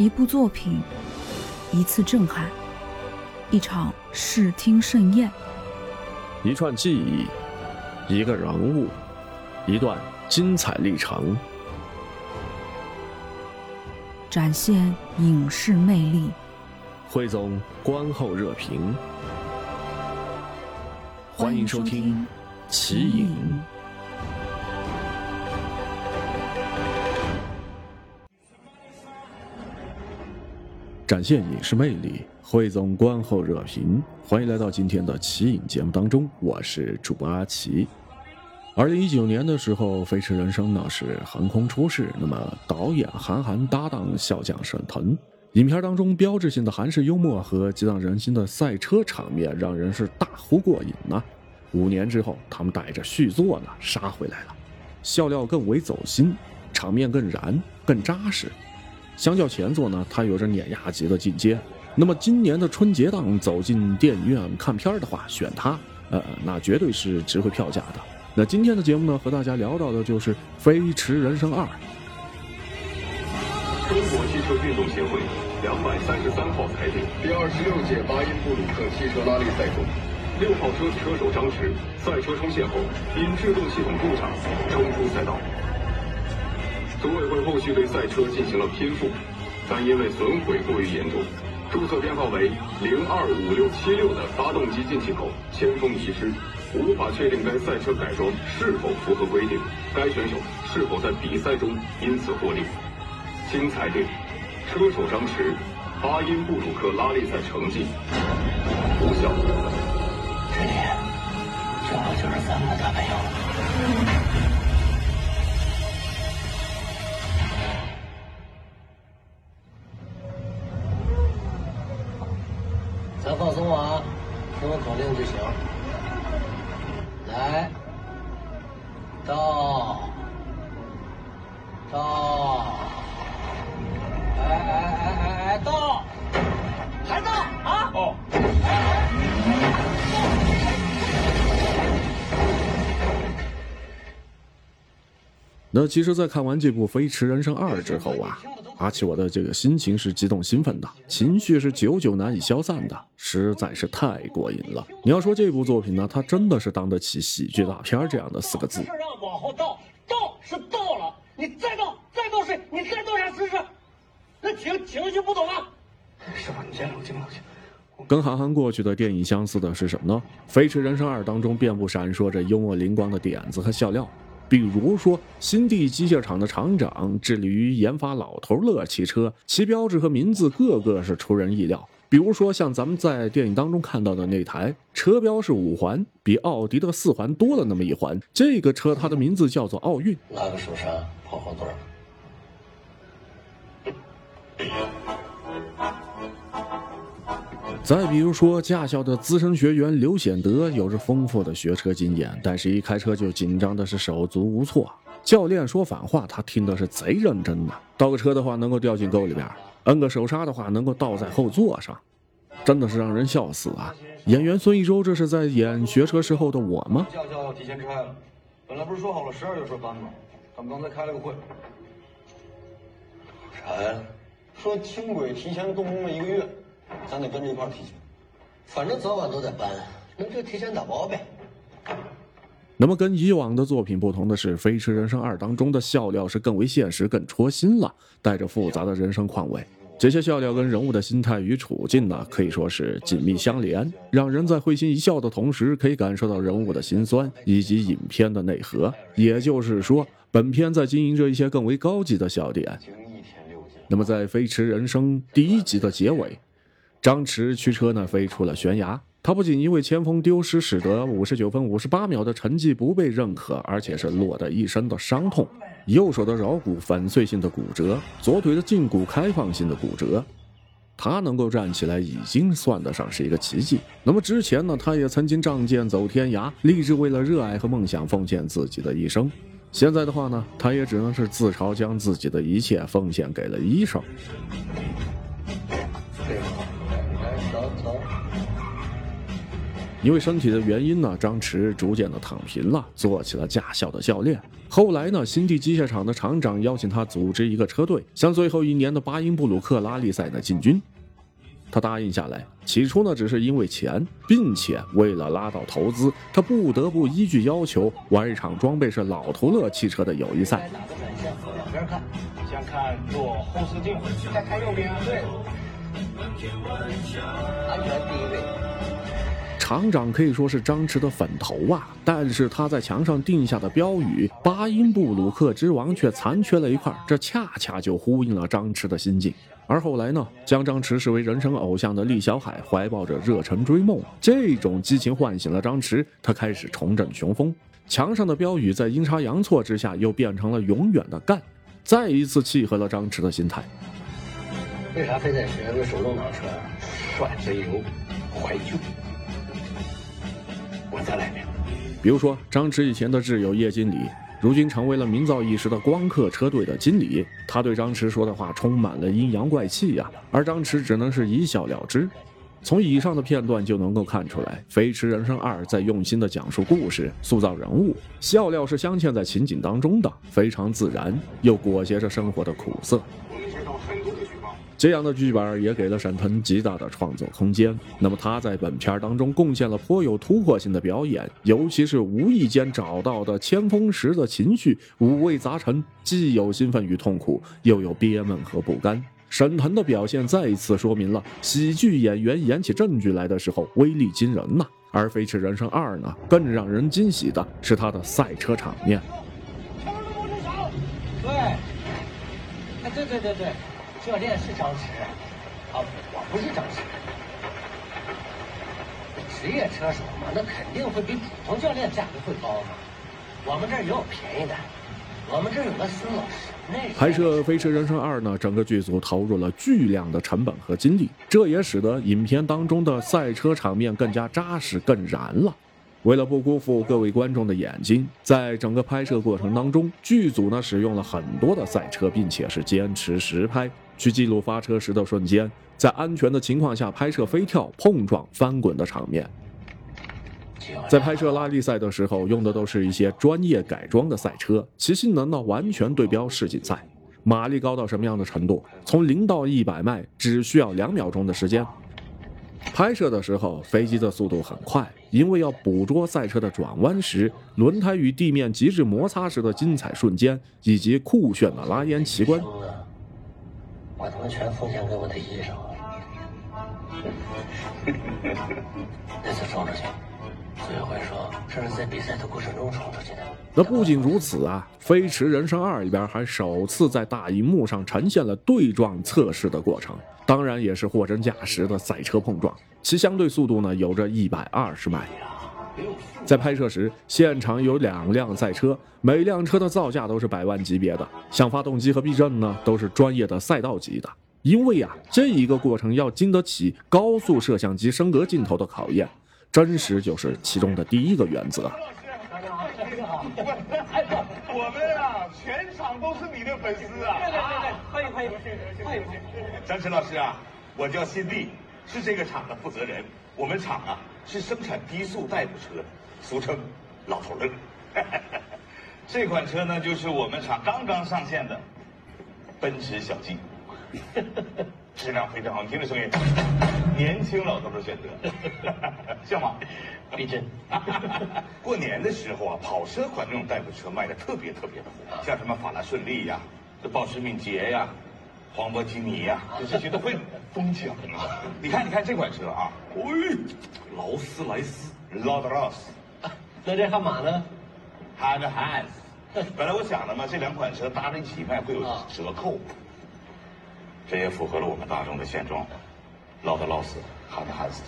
一部作品，一次震撼，一场视听盛宴，一串记忆，一个人物，一段精彩历程，展现影视魅力。汇总观后热评，欢迎收听《奇影》。展现影视魅力，汇总观后热评。欢迎来到今天的奇影节目当中，我是主播阿奇。二零一九年的时候，《飞驰人生》呢是横空出世，那么导演韩寒搭档笑匠沈腾，影片当中标志性的韩式幽默和激荡人心的赛车场面，让人是大呼过瘾呐。五年之后，他们带着续作呢杀回来了，笑料更为走心，场面更燃更扎实。相较前作呢，它有着碾压级的进阶。那么今年的春节档走进电影院看片的话，选它，呃，那绝对是值回票价的。那今天的节目呢，和大家聊到的就是《飞驰人生二》。中国汽车运动协会两百三十三号裁定，第二十六届巴音布鲁克汽车拉力赛中，六号车车手张驰赛车冲线后因制动系统故障冲出赛道。组委会后续对赛车进行了拼复，但因为损毁过于严重，注册编号为零二五六七六的发动机进气口铅封遗失，无法确定该赛车改装是否符合规定，该选手是否在比赛中因此获利。经裁定，车手张驰巴音布鲁克拉力赛成绩无效。这里，正好就是咱们的大朋友。松啊，听我口令就行。来，到，那其实，在看完这部《飞驰人生二》之后啊，阿奇我的这个心情是激动兴奋的，情绪是久久难以消散的，实在是太过瘾了。你要说这部作品呢，它真的是当得起喜剧大片这样的四个字。让往后倒，倒是倒了，你再倒，再倒水，你再倒下试试。那停，停下去不走啊！师傅，你先冷静冷静。跟韩寒过去的电影相似的是什么呢？《飞驰人生二》当中遍布闪烁着幽默灵光的点子和笑料。比如说，新地机械厂的厂长致力于研发老头乐汽车，其标志和名字个个是出人意料。比如说，像咱们在电影当中看到的那台车标是五环，比奥迪的四环多了那么一环。这个车它的名字叫做奥运。拉个手刹，跑好段。再比如说，驾校的资深学员刘显德有着丰富的学车经验，但是一开车就紧张的是手足无措。教练说反话，他听的是贼认真的。倒个车的话，能够掉进沟里边；摁个手刹的话，能够倒在后座上，真的是让人笑死啊！演员孙艺洲这是在演学车时候的我吗？驾校要提前拆了，本来不是说好了十二月份搬吗？他们刚才开了个会。啥呀？说轻轨提前动工了一个月，咱得跟着一块提前。反正早晚都得搬，那就提前打包呗。那么跟以往的作品不同的是，《飞驰人生二》当中的笑料是更为现实、更戳心了，带着复杂的人生况味。这些笑料跟人物的心态与处境呢，可以说是紧密相连，让人在会心一笑的同时，可以感受到人物的辛酸以及影片的内核。也就是说，本片在经营着一些更为高级的笑点。那么，在《飞驰人生》第一集的结尾，张弛驱车呢飞出了悬崖。他不仅因为前锋丢失，使得五十九分五十八秒的成绩不被认可，而且是落得一身的伤痛，右手的桡骨粉碎性的骨折，左腿的胫骨开放性的骨折。他能够站起来，已经算得上是一个奇迹。那么之前呢，他也曾经仗剑走天涯，立志为了热爱和梦想奉献自己的一生。现在的话呢，他也只能是自嘲，将自己的一切奉献给了医生。因为身体的原因呢，张弛逐渐的躺平了，做起了驾校的教练。后来呢，新地机械厂的厂长邀请他组织一个车队，向最后一年的巴音布鲁克拉力赛呢进军。他答应下来，起初呢只是因为钱，并且为了拉到投资，他不得不依据要求玩一场装备是老途乐汽车的友谊赛。先看左后视镜，再看右边，对，安全第一位。厂长可以说是张弛的粉头啊，但是他在墙上定下的标语“巴音布鲁克之王”却残缺了一块，这恰恰就呼应了张弛的心境。而后来呢，将张弛视为人生偶像的厉小海怀抱着热忱追梦，这种激情唤醒了张弛，他开始重振雄风。墙上的标语在阴差阳错之下又变成了永远的干，再一次契合了张弛的心态。为啥非得学个手动挡车？帅、自由、怀旧。我再来一遍。比如说，张弛以前的挚友叶经理。如今成为了名噪一时的光刻车队的经理，他对张弛说的话充满了阴阳怪气呀，而张弛只能是一笑了之。从以上的片段就能够看出来，《飞驰人生二》在用心的讲述故事、塑造人物，笑料是镶嵌在情景当中的，非常自然，又裹挟着生活的苦涩。这样的剧本也给了沈腾极大的创作空间。那么他在本片当中贡献了颇有突破性的表演，尤其是无意间找到的千峰石的情绪，五味杂陈，既有兴奋与痛苦，又有憋闷和不甘。沈腾的表现再一次说明了喜剧演员演起正剧来的时候威力惊人呐。而《飞驰人生二》呢，更让人惊喜的是他的赛车场面。对，对对对对。教练是张弛，啊，我不是张弛。职业车手嘛，那肯定会比普通教练价格会高嘛。我们这儿也有便宜的，我们这儿有个孙老师。拍摄《飞驰人生二》呢，整个剧组投入了巨量的成本和精力，这也使得影片当中的赛车场面更加扎实、更燃了。为了不辜负各位观众的眼睛，在整个拍摄过程当中，剧组呢使用了很多的赛车，并且是坚持实拍。去记录发车时的瞬间，在安全的情况下拍摄飞跳、碰撞、翻滚的场面。在拍摄拉力赛的时候，用的都是一些专业改装的赛车，其性能呢完全对标世锦赛。马力高到什么样的程度？从零到一百迈只需要两秒钟的时间。拍摄的时候，飞机的速度很快，因为要捕捉赛车的转弯时、轮胎与地面极致摩擦时的精彩瞬间，以及酷炫的拉烟奇观。我他妈全奉献给我的衣裳。那次冲出去，所以会说这是在比赛的过程中冲出去的。那不仅如此啊，《飞驰人生二》里边还首次在大荧幕上呈现了对撞测试的过程，当然也是货真价实的赛车碰撞，其相对速度呢有着一百二十迈。在拍摄时，现场有两辆赛车，每辆车的造价都是百万级别的，像发动机和避震呢，都是专业的赛道级的。因为啊，这一个过程要经得起高速摄像机升格镜头的考验，真实就是其中的第一个原则。我们啊，全场都是你的粉丝啊！对对对对，欢迎欢迎欢迎！张弛老师啊，我叫辛弟，是这个厂的负责人。我们厂啊。是生产低速代步车，俗称“老头乐”。这款车呢，就是我们厂刚刚上线的奔驰小 G，质量非常好，听这声音，年轻老头的选择，像吗？逼真。过年的时候啊，跑车款这种代步车卖的特别特别的火，像什么法拉顺利呀，这保时敏捷呀。黄博基尼呀，这些都会疯抢啊！你看，你看这款车啊，喂，劳斯莱斯劳德劳斯，那这悍马呢？Had has。本来我想的嘛，这两款车搭在一起卖会有折扣，这也符合了我们大众的现状。劳德劳斯，Had has。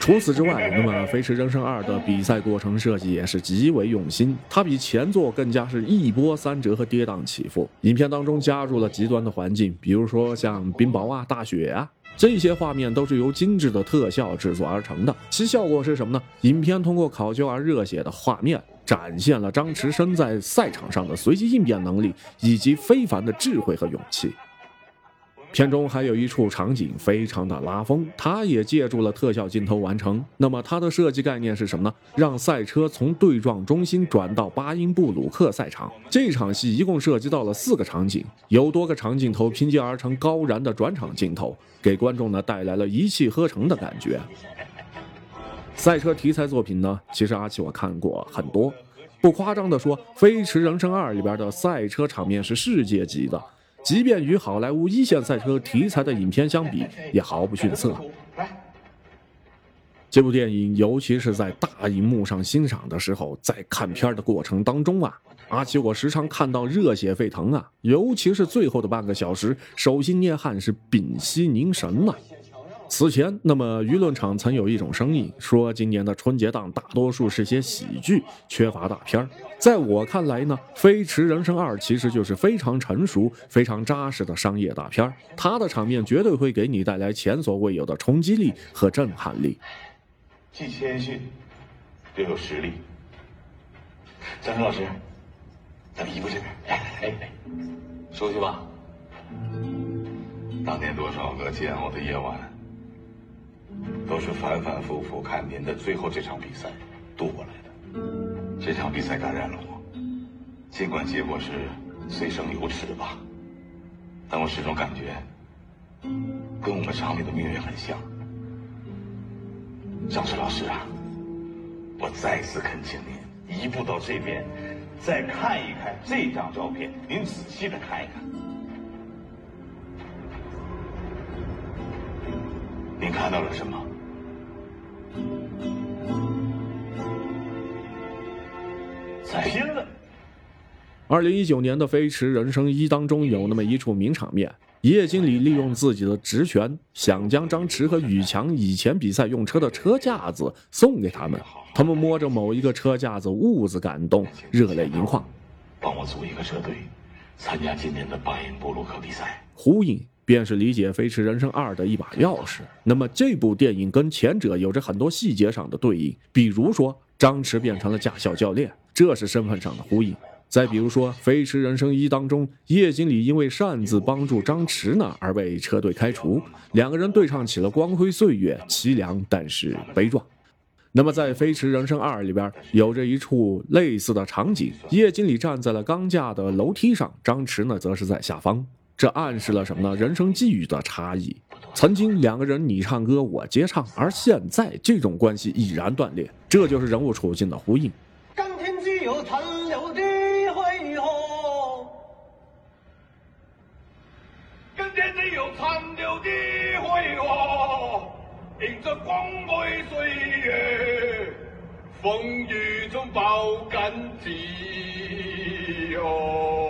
除此之外，那么《飞驰人生二》的比赛过程设计也是极为用心，它比前作更加是一波三折和跌宕起伏。影片当中加入了极端的环境，比如说像冰雹啊、大雪啊，这些画面都是由精致的特效制作而成的。其效果是什么呢？影片通过考究而热血的画面，展现了张弛身在赛场上的随机应变能力以及非凡的智慧和勇气。片中还有一处场景非常的拉风，它也借助了特效镜头完成。那么它的设计概念是什么呢？让赛车从对撞中心转到巴音布鲁克赛场。这场戏一共涉及到了四个场景，由多个长镜头拼接而成高燃的转场镜头，给观众呢带来了一气呵成的感觉。赛车题材作品呢，其实阿奇我看过很多，不夸张的说，《飞驰人生二》里边的赛车场面是世界级的。即便与好莱坞一线赛车题材的影片相比，也毫不逊色。这部电影，尤其是在大荧幕上欣赏的时候，在看片的过程当中啊，阿奇我时常看到热血沸腾啊，尤其是最后的半个小时，手心捏汗是屏息凝神呐。此前，那么舆论场曾有一种声音说，今年的春节档大多数是些喜剧，缺乏大片儿在我看来呢，《飞驰人生二》其实就是非常成熟、非常扎实的商业大片儿它的场面绝对会给你带来前所未有的冲击力和震撼力。既谦逊又有实力，张晨老师，咱们移步这边，来来来来，熟悉吧？当年多少个煎熬的夜晚。都是反反复复看您的最后这场比赛度过来的。这场比赛感染了我，尽管结果是虽胜犹耻吧，但我始终感觉跟我们厂里的命运很像。张弛老师啊，我再次恳请您移步到这边，再看一看这张照片，您仔细的看一看。看到了什么？再拼了！二零一九年的《飞驰人生一》当中有那么一处名场面，叶经理利用自己的职权，想将张弛和宇强以前比赛用车的车架子送给他们。他们摸着某一个车架子，兀自感动，热泪盈眶。帮我组一个车队，参加今年的巴音布鲁克比赛。呼应。便是理解《飞驰人生二》的一把钥匙。那么这部电影跟前者有着很多细节上的对应，比如说张弛变成了驾校教练，这是身份上的呼应；再比如说《飞驰人生一》当中，叶经理因为擅自帮助张弛呢而被车队开除，两个人对唱起了光辉岁月，凄凉但是悲壮。那么在《飞驰人生二》里边有着一处类似的场景，叶经理站在了钢架的楼梯上，张弛呢则是在下方。这暗示了什么呢？人生际遇的差异。曾经两个人你唱歌我接唱，而现在这种关系已然断裂，这就是人物处境的呼应。今天只有残留的悔恨，今天只有残留的悔恨，迎着光辉岁月，风雨中爆肝哦。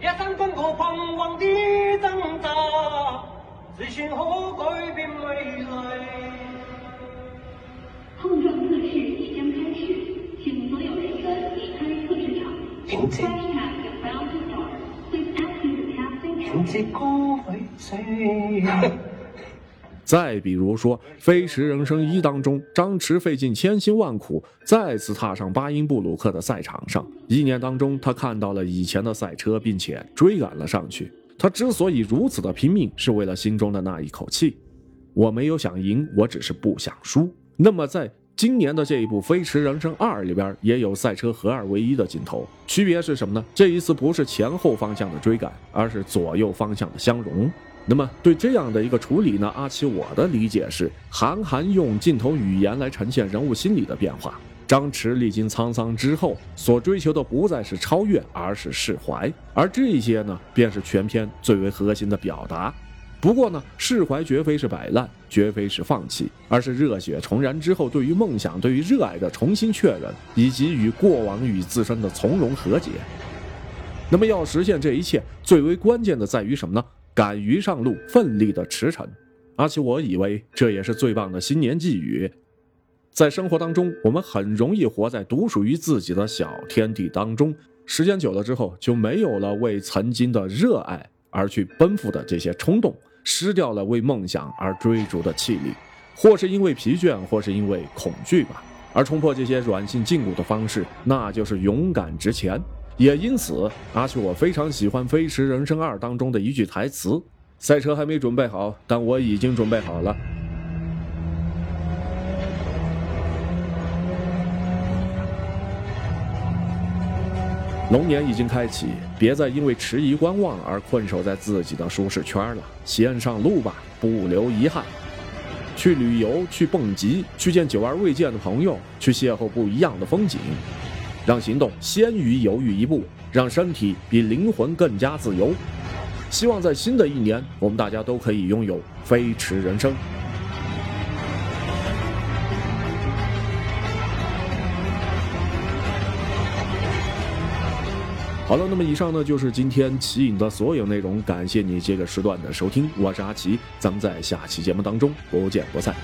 一生经过彷徨的挣扎，自信可改变未来。碰撞测试即将开始，请所有人员离开测试场。停止。停止光辉岁月。再比如说，《飞驰人生一》当中，张弛费尽千辛万苦，再次踏上巴音布鲁克的赛场上。一年当中，他看到了以前的赛车，并且追赶了上去。他之所以如此的拼命，是为了心中的那一口气。我没有想赢，我只是不想输。那么，在今年的这一部《飞驰人生二》里边，也有赛车合二为一的镜头，区别是什么呢？这一次不是前后方向的追赶，而是左右方向的相融。那么对这样的一个处理呢，阿奇我的理解是，韩寒用镜头语言来呈现人物心理的变化。张弛历经沧桑之后，所追求的不再是超越，而是释怀，而这些呢，便是全片最为核心的表达。不过呢，释怀绝非是摆烂，绝非是放弃，而是热血重燃之后对于梦想、对于热爱的重新确认，以及与过往与自身的从容和解。那么要实现这一切，最为关键的在于什么呢？敢于上路，奋力的驰骋，而且我以为这也是最棒的新年寄语。在生活当中，我们很容易活在独属于自己的小天地当中，时间久了之后，就没有了为曾经的热爱而去奔赴的这些冲动，失掉了为梦想而追逐的气力，或是因为疲倦，或是因为恐惧吧。而冲破这些软性禁锢的方式，那就是勇敢直前。也因此，阿去我非常喜欢《飞驰人生二》当中的一句台词：“赛车还没准备好，但我已经准备好了。龙年已经开启，别再因为迟疑观望而困守在自己的舒适圈了，先上路吧，不留遗憾。去旅游，去蹦极，去见久而未见的朋友，去邂逅不一样的风景，让行动先于犹豫一步，让身体比灵魂更加自由。希望在新的一年，我们大家都可以拥有飞驰人生。好了，那么以上呢就是今天奇影的所有内容，感谢你这个时段的收听，我是阿奇，咱们在下期节目当中不见不散。